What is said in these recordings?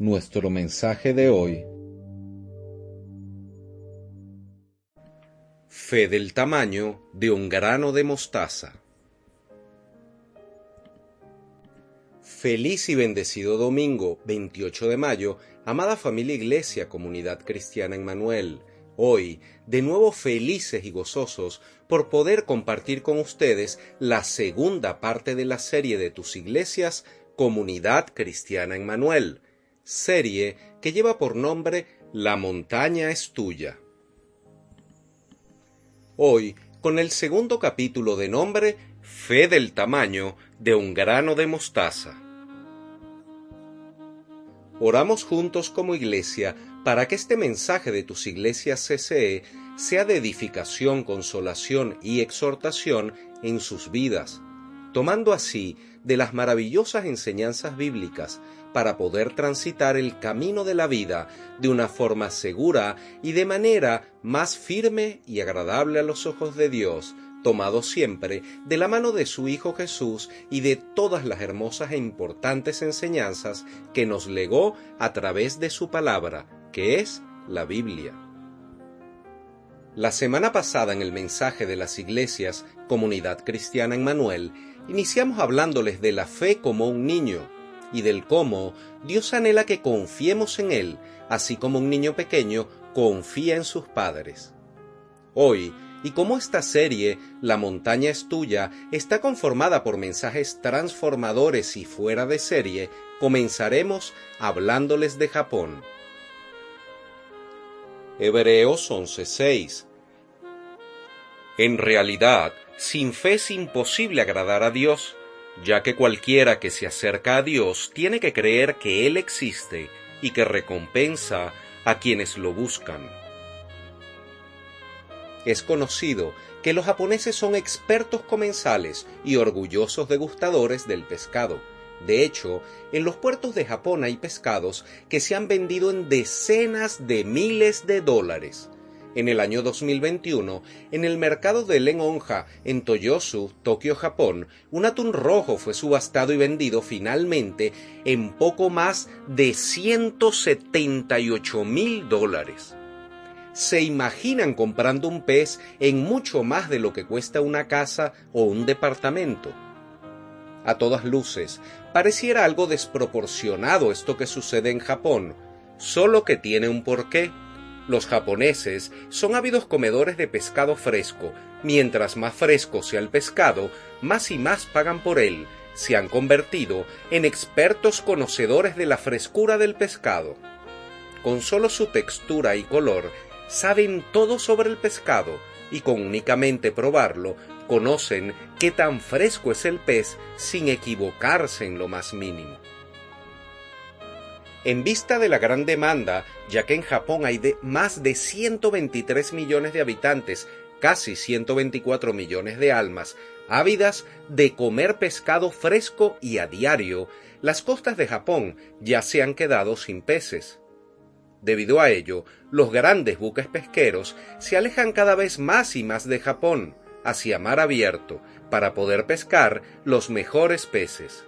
Nuestro mensaje de hoy fe del tamaño de un grano de mostaza. Feliz y bendecido domingo 28 de mayo, amada familia Iglesia, comunidad cristiana en Manuel. Hoy, de nuevo felices y gozosos por poder compartir con ustedes la segunda parte de la serie de tus iglesias, Comunidad Cristiana en Manuel, serie que lleva por nombre La montaña es tuya hoy con el segundo capítulo de nombre Fe del tamaño de un grano de mostaza. Oramos juntos como iglesia para que este mensaje de tus iglesias CCE sea de edificación, consolación y exhortación en sus vidas, tomando así de las maravillosas enseñanzas bíblicas para poder transitar el camino de la vida de una forma segura y de manera más firme y agradable a los ojos de Dios, tomado siempre de la mano de su Hijo Jesús y de todas las hermosas e importantes enseñanzas que nos legó a través de su palabra, que es la Biblia. La semana pasada en el mensaje de las iglesias Comunidad Cristiana en Manuel, iniciamos hablándoles de la fe como un niño, y del cómo Dios anhela que confiemos en Él, así como un niño pequeño confía en sus padres. Hoy, y como esta serie, La montaña es tuya, está conformada por mensajes transformadores y fuera de serie, comenzaremos hablándoles de Japón. Hebreos 11:6 En realidad, sin fe es imposible agradar a Dios, ya que cualquiera que se acerca a Dios tiene que creer que Él existe y que recompensa a quienes lo buscan. Es conocido que los japoneses son expertos comensales y orgullosos degustadores del pescado. De hecho, en los puertos de Japón hay pescados que se han vendido en decenas de miles de dólares en el año 2021, en el mercado de Lenonja, en Toyosu, Tokio, Japón, un atún rojo fue subastado y vendido finalmente en poco más de 178 mil dólares. ¿Se imaginan comprando un pez en mucho más de lo que cuesta una casa o un departamento? A todas luces, pareciera algo desproporcionado esto que sucede en Japón, solo que tiene un porqué los japoneses son ávidos comedores de pescado fresco. Mientras más fresco sea el pescado, más y más pagan por él. Se han convertido en expertos conocedores de la frescura del pescado. Con solo su textura y color, saben todo sobre el pescado y con únicamente probarlo, conocen qué tan fresco es el pez sin equivocarse en lo más mínimo. En vista de la gran demanda, ya que en Japón hay de más de 123 millones de habitantes, casi 124 millones de almas, ávidas de comer pescado fresco y a diario, las costas de Japón ya se han quedado sin peces. Debido a ello, los grandes buques pesqueros se alejan cada vez más y más de Japón, hacia mar abierto, para poder pescar los mejores peces.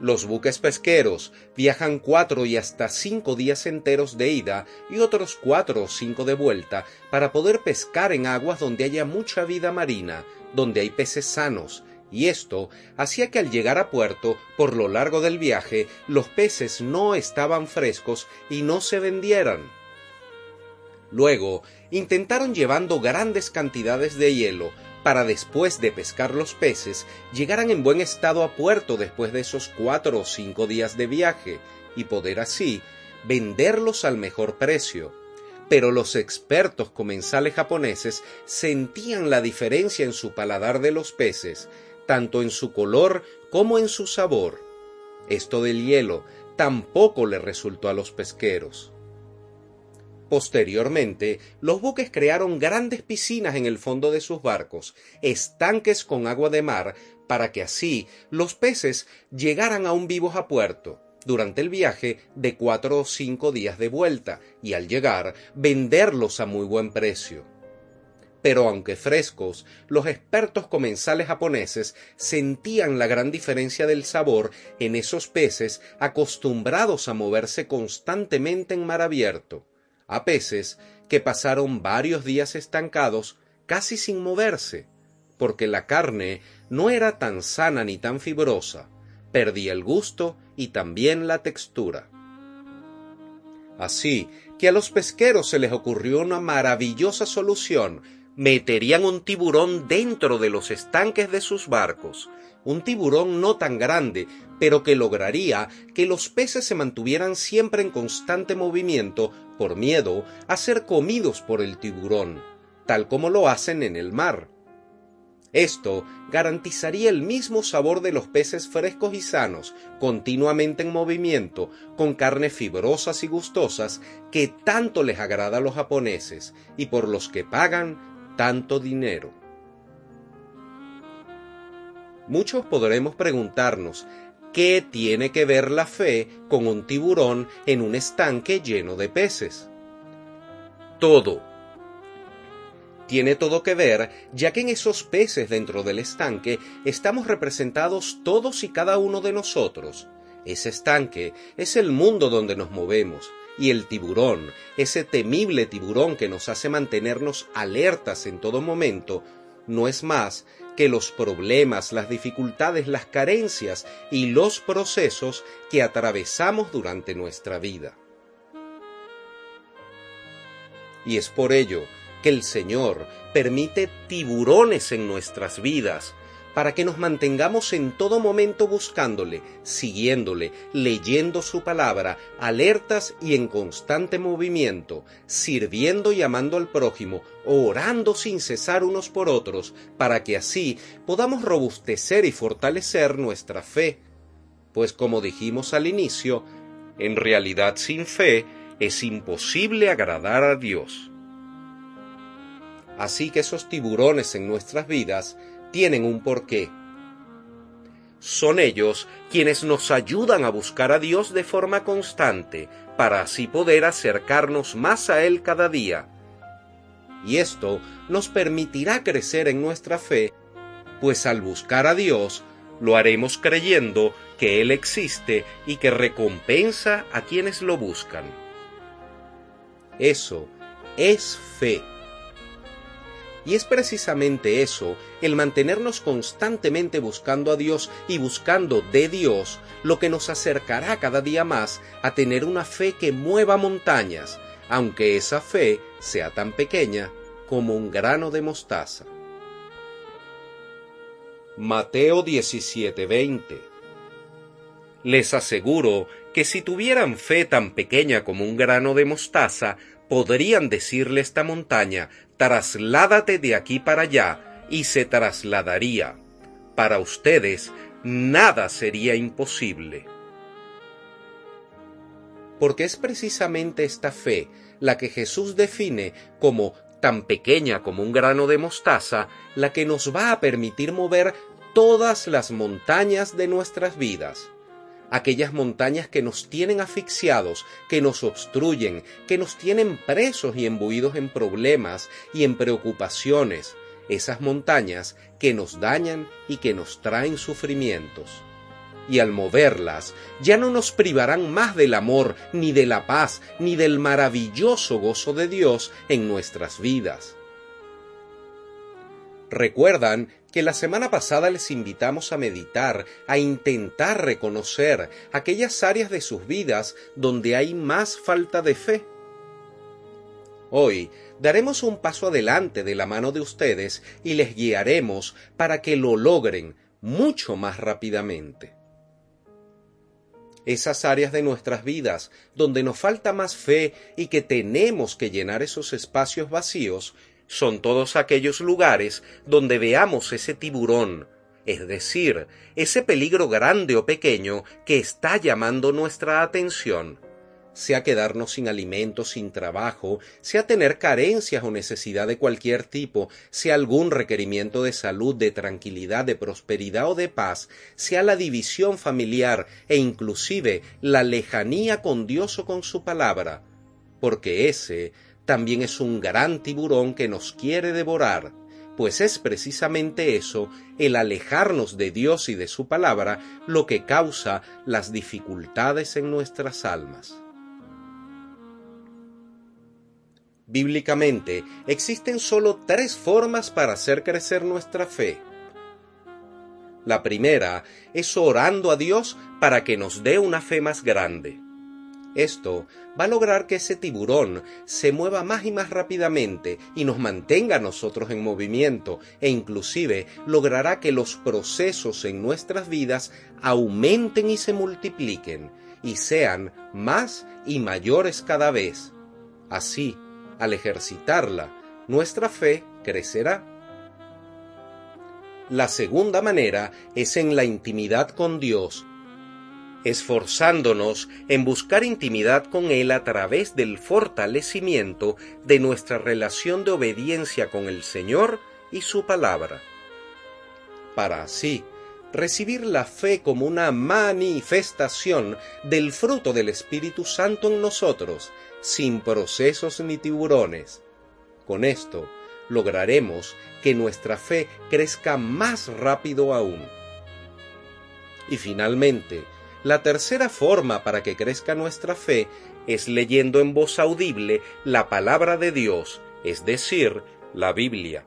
Los buques pesqueros viajan cuatro y hasta cinco días enteros de ida y otros cuatro o cinco de vuelta para poder pescar en aguas donde haya mucha vida marina, donde hay peces sanos, y esto hacía que al llegar a puerto, por lo largo del viaje, los peces no estaban frescos y no se vendieran. Luego, intentaron llevando grandes cantidades de hielo, para después de pescar los peces llegaran en buen estado a puerto después de esos cuatro o cinco días de viaje y poder así venderlos al mejor precio. Pero los expertos comensales japoneses sentían la diferencia en su paladar de los peces, tanto en su color como en su sabor. Esto del hielo, tampoco le resultó a los pesqueros. Posteriormente, los buques crearon grandes piscinas en el fondo de sus barcos, estanques con agua de mar, para que así los peces llegaran aún vivos a puerto durante el viaje de cuatro o cinco días de vuelta y al llegar venderlos a muy buen precio. Pero aunque frescos, los expertos comensales japoneses sentían la gran diferencia del sabor en esos peces acostumbrados a moverse constantemente en mar abierto, a peces que pasaron varios días estancados casi sin moverse, porque la carne no era tan sana ni tan fibrosa, perdía el gusto y también la textura. Así que a los pesqueros se les ocurrió una maravillosa solución. Meterían un tiburón dentro de los estanques de sus barcos, un tiburón no tan grande, pero que lograría que los peces se mantuvieran siempre en constante movimiento por miedo a ser comidos por el tiburón, tal como lo hacen en el mar. Esto garantizaría el mismo sabor de los peces frescos y sanos, continuamente en movimiento, con carnes fibrosas y gustosas que tanto les agrada a los japoneses y por los que pagan tanto dinero. Muchos podremos preguntarnos, ¿qué tiene que ver la fe con un tiburón en un estanque lleno de peces? Todo tiene todo que ver, ya que en esos peces dentro del estanque estamos representados todos y cada uno de nosotros. Ese estanque es el mundo donde nos movemos, y el tiburón, ese temible tiburón que nos hace mantenernos alertas en todo momento, no es más que los problemas, las dificultades, las carencias y los procesos que atravesamos durante nuestra vida. Y es por ello que el Señor permite tiburones en nuestras vidas, para que nos mantengamos en todo momento buscándole, siguiéndole, leyendo su palabra, alertas y en constante movimiento, sirviendo y amando al prójimo, orando sin cesar unos por otros, para que así podamos robustecer y fortalecer nuestra fe. Pues como dijimos al inicio, en realidad sin fe es imposible agradar a Dios. Así que esos tiburones en nuestras vidas tienen un porqué. Son ellos quienes nos ayudan a buscar a Dios de forma constante para así poder acercarnos más a Él cada día. Y esto nos permitirá crecer en nuestra fe, pues al buscar a Dios lo haremos creyendo que Él existe y que recompensa a quienes lo buscan. Eso es fe. Y es precisamente eso, el mantenernos constantemente buscando a Dios y buscando de Dios, lo que nos acercará cada día más a tener una fe que mueva montañas, aunque esa fe sea tan pequeña como un grano de mostaza. Mateo 17:20 Les aseguro que si tuvieran fe tan pequeña como un grano de mostaza, podrían decirle esta montaña, trasládate de aquí para allá, y se trasladaría. Para ustedes, nada sería imposible. Porque es precisamente esta fe la que Jesús define como tan pequeña como un grano de mostaza, la que nos va a permitir mover todas las montañas de nuestras vidas aquellas montañas que nos tienen asfixiados, que nos obstruyen, que nos tienen presos y embuidos en problemas y en preocupaciones, esas montañas que nos dañan y que nos traen sufrimientos. Y al moverlas, ya no nos privarán más del amor, ni de la paz, ni del maravilloso gozo de Dios en nuestras vidas. Recuerdan que la semana pasada les invitamos a meditar, a intentar reconocer aquellas áreas de sus vidas donde hay más falta de fe. Hoy daremos un paso adelante de la mano de ustedes y les guiaremos para que lo logren mucho más rápidamente. Esas áreas de nuestras vidas donde nos falta más fe y que tenemos que llenar esos espacios vacíos son todos aquellos lugares donde veamos ese tiburón, es decir, ese peligro grande o pequeño que está llamando nuestra atención, sea quedarnos sin alimento, sin trabajo, sea tener carencias o necesidad de cualquier tipo, sea algún requerimiento de salud, de tranquilidad, de prosperidad o de paz, sea la división familiar e inclusive la lejanía con Dios o con su palabra, porque ese también es un gran tiburón que nos quiere devorar pues es precisamente eso, el alejarnos de Dios y de su palabra, lo que causa las dificultades en nuestras almas. Bíblicamente existen solo tres formas para hacer crecer nuestra fe. La primera es orando a Dios para que nos dé una fe más grande. Esto va a lograr que ese tiburón se mueva más y más rápidamente y nos mantenga a nosotros en movimiento e inclusive logrará que los procesos en nuestras vidas aumenten y se multipliquen y sean más y mayores cada vez. Así, al ejercitarla, nuestra fe crecerá. La segunda manera es en la intimidad con Dios esforzándonos en buscar intimidad con Él a través del fortalecimiento de nuestra relación de obediencia con el Señor y su palabra. Para así recibir la fe como una manifestación del fruto del Espíritu Santo en nosotros, sin procesos ni tiburones. Con esto lograremos que nuestra fe crezca más rápido aún. Y finalmente, la tercera forma para que crezca nuestra fe es leyendo en voz audible la palabra de Dios, es decir, la Biblia.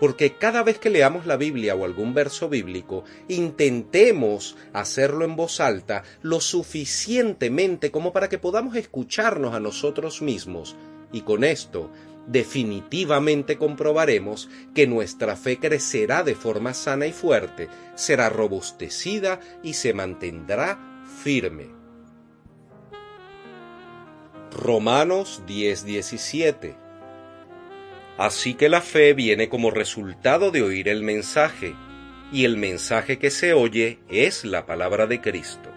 Porque cada vez que leamos la Biblia o algún verso bíblico, intentemos hacerlo en voz alta lo suficientemente como para que podamos escucharnos a nosotros mismos, y con esto definitivamente comprobaremos que nuestra fe crecerá de forma sana y fuerte, será robustecida y se mantendrá firme. Romanos 10:17 Así que la fe viene como resultado de oír el mensaje, y el mensaje que se oye es la palabra de Cristo.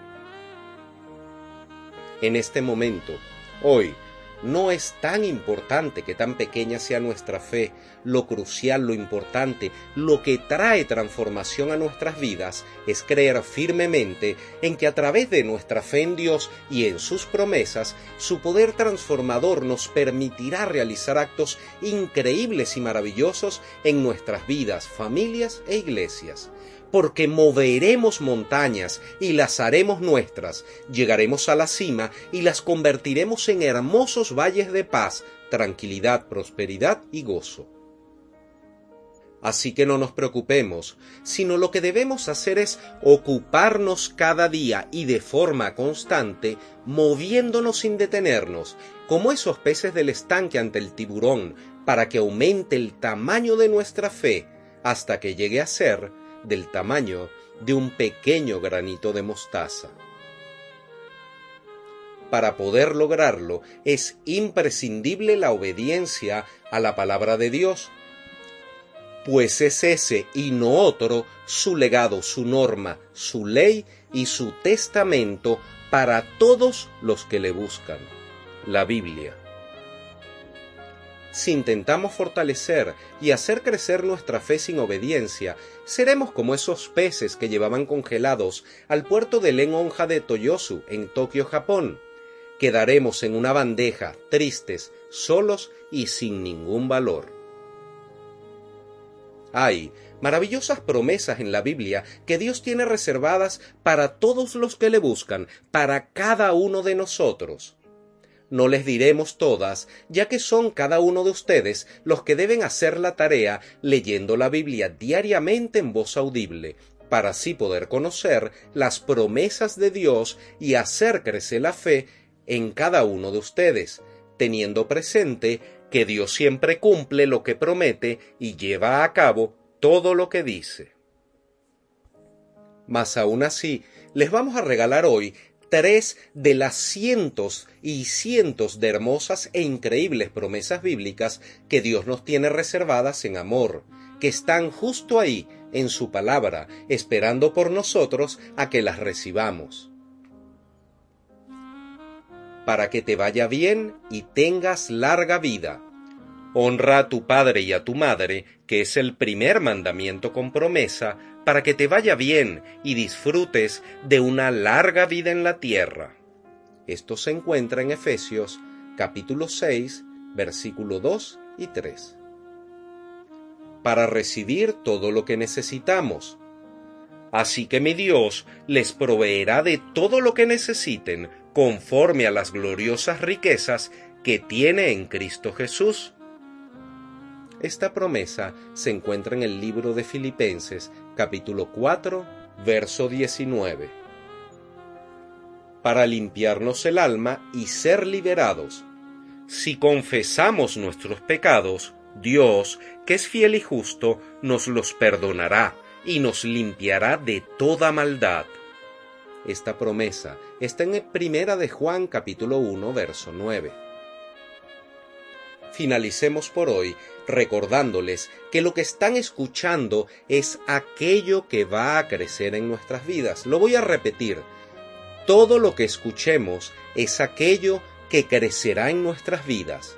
En este momento, hoy, no es tan importante que tan pequeña sea nuestra fe, lo crucial, lo importante, lo que trae transformación a nuestras vidas es creer firmemente en que a través de nuestra fe en Dios y en sus promesas, su poder transformador nos permitirá realizar actos increíbles y maravillosos en nuestras vidas, familias e iglesias porque moveremos montañas y las haremos nuestras, llegaremos a la cima y las convertiremos en hermosos valles de paz, tranquilidad, prosperidad y gozo. Así que no nos preocupemos, sino lo que debemos hacer es ocuparnos cada día y de forma constante, moviéndonos sin detenernos, como esos peces del estanque ante el tiburón, para que aumente el tamaño de nuestra fe hasta que llegue a ser del tamaño de un pequeño granito de mostaza. Para poder lograrlo es imprescindible la obediencia a la palabra de Dios, pues es ese y no otro su legado, su norma, su ley y su testamento para todos los que le buscan, la Biblia si intentamos fortalecer y hacer crecer nuestra fe sin obediencia, seremos como esos peces que llevaban congelados al puerto de Lenonja de Toyosu, en Tokio, Japón. Quedaremos en una bandeja, tristes, solos y sin ningún valor. Hay maravillosas promesas en la Biblia que Dios tiene reservadas para todos los que le buscan, para cada uno de nosotros no les diremos todas, ya que son cada uno de ustedes los que deben hacer la tarea leyendo la Biblia diariamente en voz audible, para así poder conocer las promesas de Dios y hacer crecer la fe en cada uno de ustedes, teniendo presente que Dios siempre cumple lo que promete y lleva a cabo todo lo que dice. Mas aún así, les vamos a regalar hoy tres de las cientos y cientos de hermosas e increíbles promesas bíblicas que Dios nos tiene reservadas en amor, que están justo ahí, en su palabra, esperando por nosotros a que las recibamos. Para que te vaya bien y tengas larga vida. Honra a tu padre y a tu madre, que es el primer mandamiento con promesa, para que te vaya bien y disfrutes de una larga vida en la tierra. Esto se encuentra en Efesios capítulo 6, versículo 2 y 3. Para recibir todo lo que necesitamos. Así que mi Dios les proveerá de todo lo que necesiten conforme a las gloriosas riquezas que tiene en Cristo Jesús. Esta promesa se encuentra en el libro de Filipenses capítulo 4, verso 19. Para limpiarnos el alma y ser liberados. Si confesamos nuestros pecados, Dios, que es fiel y justo, nos los perdonará y nos limpiará de toda maldad. Esta promesa está en Primera de Juan capítulo 1 verso 9 finalicemos por hoy recordándoles que lo que están escuchando es aquello que va a crecer en nuestras vidas. Lo voy a repetir. Todo lo que escuchemos es aquello que crecerá en nuestras vidas.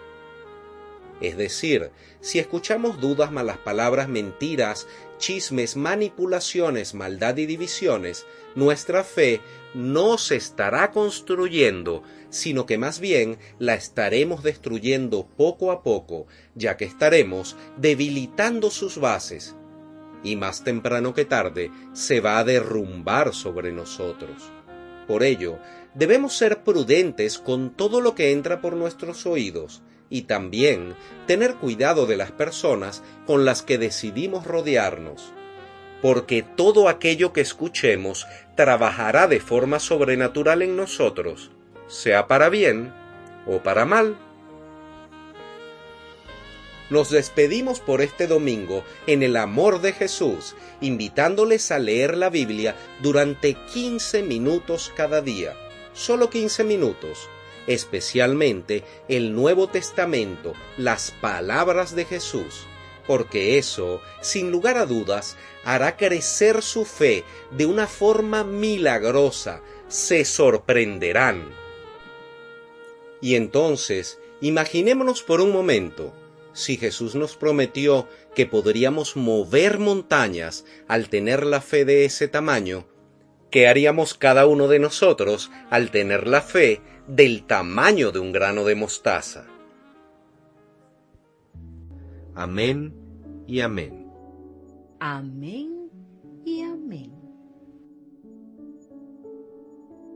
Es decir, si escuchamos dudas, malas palabras, mentiras, chismes, manipulaciones, maldad y divisiones, nuestra fe no se estará construyendo, sino que más bien la estaremos destruyendo poco a poco, ya que estaremos debilitando sus bases, y más temprano que tarde se va a derrumbar sobre nosotros. Por ello, debemos ser prudentes con todo lo que entra por nuestros oídos, y también tener cuidado de las personas con las que decidimos rodearnos, porque todo aquello que escuchemos trabajará de forma sobrenatural en nosotros, sea para bien o para mal. Nos despedimos por este domingo en el amor de Jesús, invitándoles a leer la Biblia durante 15 minutos cada día, solo 15 minutos, especialmente el Nuevo Testamento, las palabras de Jesús, porque eso, sin lugar a dudas, hará crecer su fe de una forma milagrosa, se sorprenderán. Y entonces, imaginémonos por un momento, si Jesús nos prometió que podríamos mover montañas al tener la fe de ese tamaño, ¿qué haríamos cada uno de nosotros al tener la fe del tamaño de un grano de mostaza? Amén y amén. Amén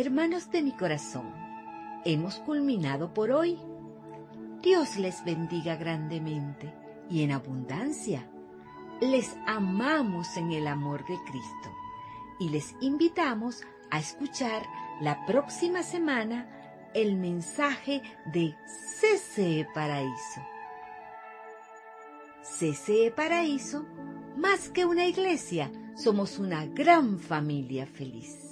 Hermanos de mi corazón, hemos culminado por hoy. Dios les bendiga grandemente y en abundancia. Les amamos en el amor de Cristo y les invitamos a escuchar la próxima semana el mensaje de CCE Paraíso. CCE Paraíso, más que una iglesia, somos una gran familia feliz.